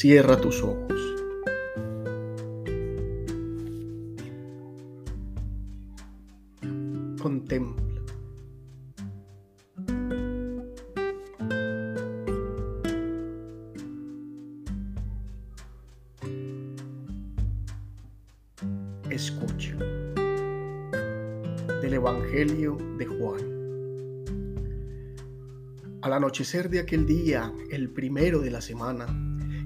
Cierra tus ojos. Contempla. Escucha. Del Evangelio de Juan. Al anochecer de aquel día, el primero de la semana,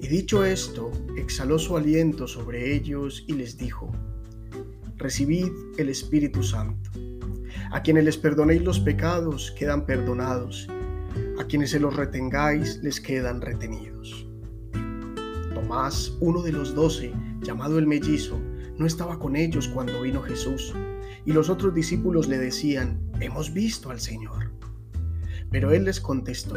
Y dicho esto, exhaló su aliento sobre ellos y les dijo, Recibid el Espíritu Santo. A quienes les perdonéis los pecados quedan perdonados, a quienes se los retengáis les quedan retenidos. Tomás, uno de los doce, llamado el mellizo, no estaba con ellos cuando vino Jesús, y los otros discípulos le decían, Hemos visto al Señor. Pero él les contestó,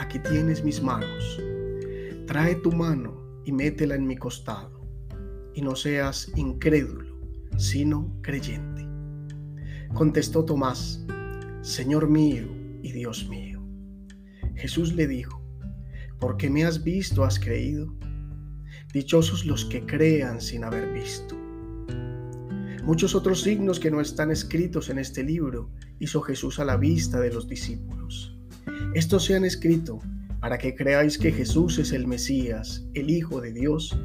aquí tienes mis manos. Trae tu mano y métela en mi costado, y no seas incrédulo, sino creyente. Contestó Tomás, Señor mío y Dios mío. Jesús le dijo, porque me has visto has creído. Dichosos los que crean sin haber visto. Muchos otros signos que no están escritos en este libro hizo Jesús a la vista de los discípulos. Estos se han escrito para que creáis que Jesús es el Mesías, el Hijo de Dios,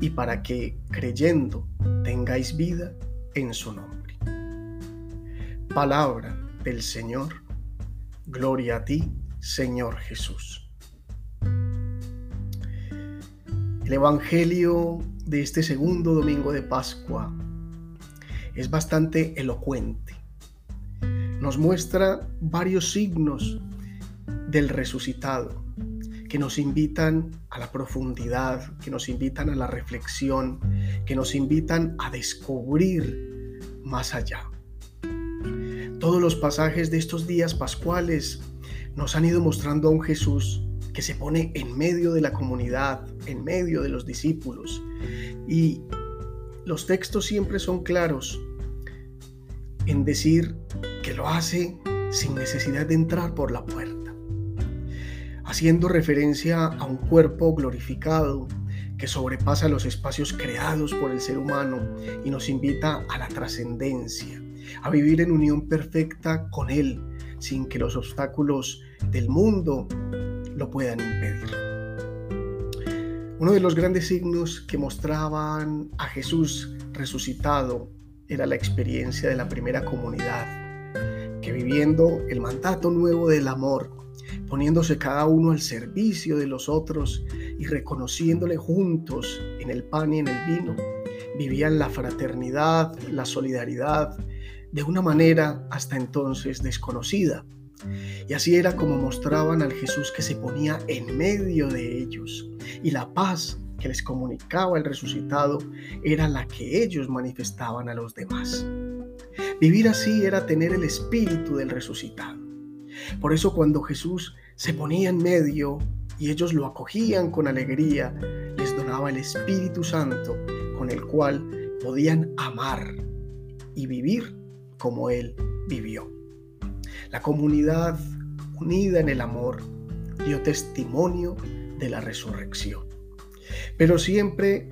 y para que, creyendo, tengáis vida en su nombre. Palabra del Señor. Gloria a ti, Señor Jesús. El Evangelio de este segundo domingo de Pascua es bastante elocuente. Nos muestra varios signos del resucitado, que nos invitan a la profundidad, que nos invitan a la reflexión, que nos invitan a descubrir más allá. Todos los pasajes de estos días pascuales nos han ido mostrando a un Jesús que se pone en medio de la comunidad, en medio de los discípulos. Y los textos siempre son claros en decir que lo hace sin necesidad de entrar por la puerta haciendo referencia a un cuerpo glorificado que sobrepasa los espacios creados por el ser humano y nos invita a la trascendencia, a vivir en unión perfecta con Él, sin que los obstáculos del mundo lo puedan impedir. Uno de los grandes signos que mostraban a Jesús resucitado era la experiencia de la primera comunidad, que viviendo el mandato nuevo del amor, poniéndose cada uno al servicio de los otros y reconociéndole juntos en el pan y en el vino, vivían la fraternidad, la solidaridad, de una manera hasta entonces desconocida. Y así era como mostraban al Jesús que se ponía en medio de ellos. Y la paz que les comunicaba el resucitado era la que ellos manifestaban a los demás. Vivir así era tener el espíritu del resucitado. Por eso cuando Jesús se ponía en medio y ellos lo acogían con alegría, les donaba el Espíritu Santo con el cual podían amar y vivir como Él vivió. La comunidad unida en el amor dio testimonio de la resurrección. Pero siempre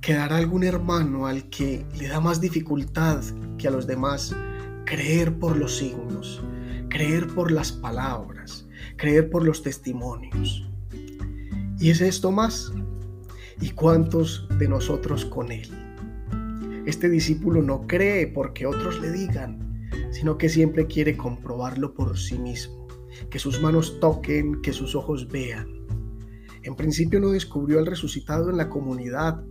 quedará algún hermano al que le da más dificultad que a los demás creer por los signos, creer por las palabras, creer por los testimonios. Y es Tomás, ¿Y cuántos de nosotros con Él? Este discípulo no cree porque otros le digan, sino que siempre quiere comprobarlo por sí mismo, que sus manos toquen, que sus ojos vean. En principio no descubrió al resucitado en la comunidad,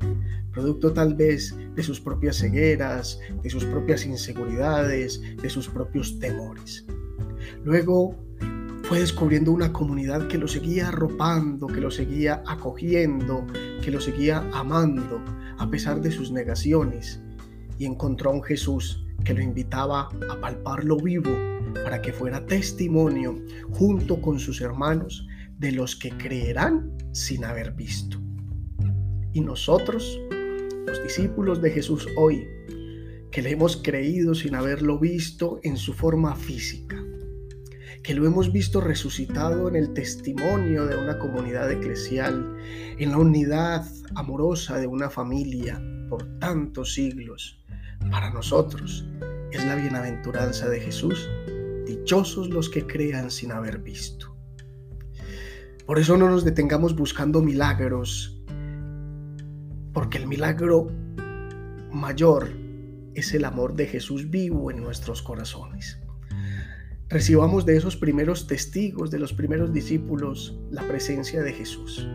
producto tal vez de sus propias cegueras, de sus propias inseguridades, de sus propios temores. Luego fue descubriendo una comunidad que lo seguía arropando, que lo seguía acogiendo, que lo seguía amando a pesar de sus negaciones. Y encontró a un Jesús que lo invitaba a palparlo vivo para que fuera testimonio junto con sus hermanos de los que creerán sin haber visto. Y nosotros, los discípulos de Jesús hoy, que le hemos creído sin haberlo visto en su forma física, que lo hemos visto resucitado en el testimonio de una comunidad eclesial, en la unidad amorosa de una familia por tantos siglos. Para nosotros es la bienaventuranza de Jesús, dichosos los que crean sin haber visto. Por eso no nos detengamos buscando milagros, porque el milagro mayor es el amor de Jesús vivo en nuestros corazones recibamos de esos primeros testigos, de los primeros discípulos, la presencia de Jesús.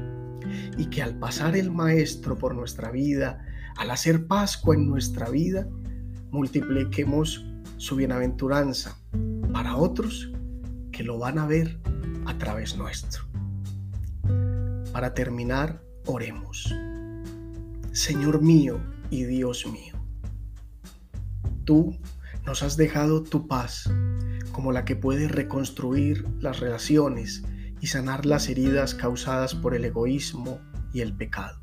Y que al pasar el Maestro por nuestra vida, al hacer Pascua en nuestra vida, multipliquemos su bienaventuranza para otros que lo van a ver a través nuestro. Para terminar, oremos. Señor mío y Dios mío, tú nos has dejado tu paz como la que puede reconstruir las relaciones y sanar las heridas causadas por el egoísmo y el pecado.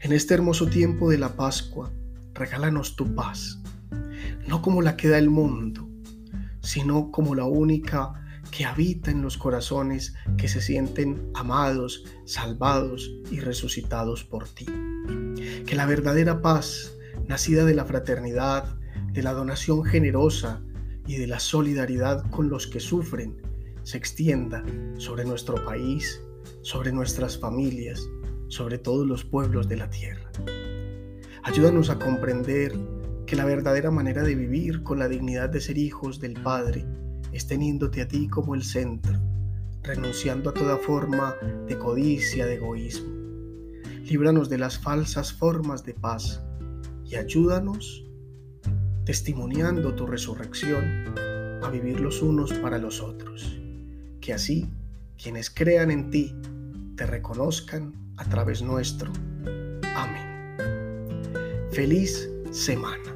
En este hermoso tiempo de la Pascua, regálanos tu paz, no como la que da el mundo, sino como la única que habita en los corazones que se sienten amados, salvados y resucitados por ti. Que la verdadera paz, nacida de la fraternidad, de la donación generosa, y de la solidaridad con los que sufren se extienda sobre nuestro país, sobre nuestras familias, sobre todos los pueblos de la tierra. Ayúdanos a comprender que la verdadera manera de vivir con la dignidad de ser hijos del Padre es teniéndote a ti como el centro, renunciando a toda forma de codicia, de egoísmo. Líbranos de las falsas formas de paz y ayúdanos testimoniando tu resurrección, a vivir los unos para los otros. Que así quienes crean en ti te reconozcan a través nuestro. Amén. Feliz semana.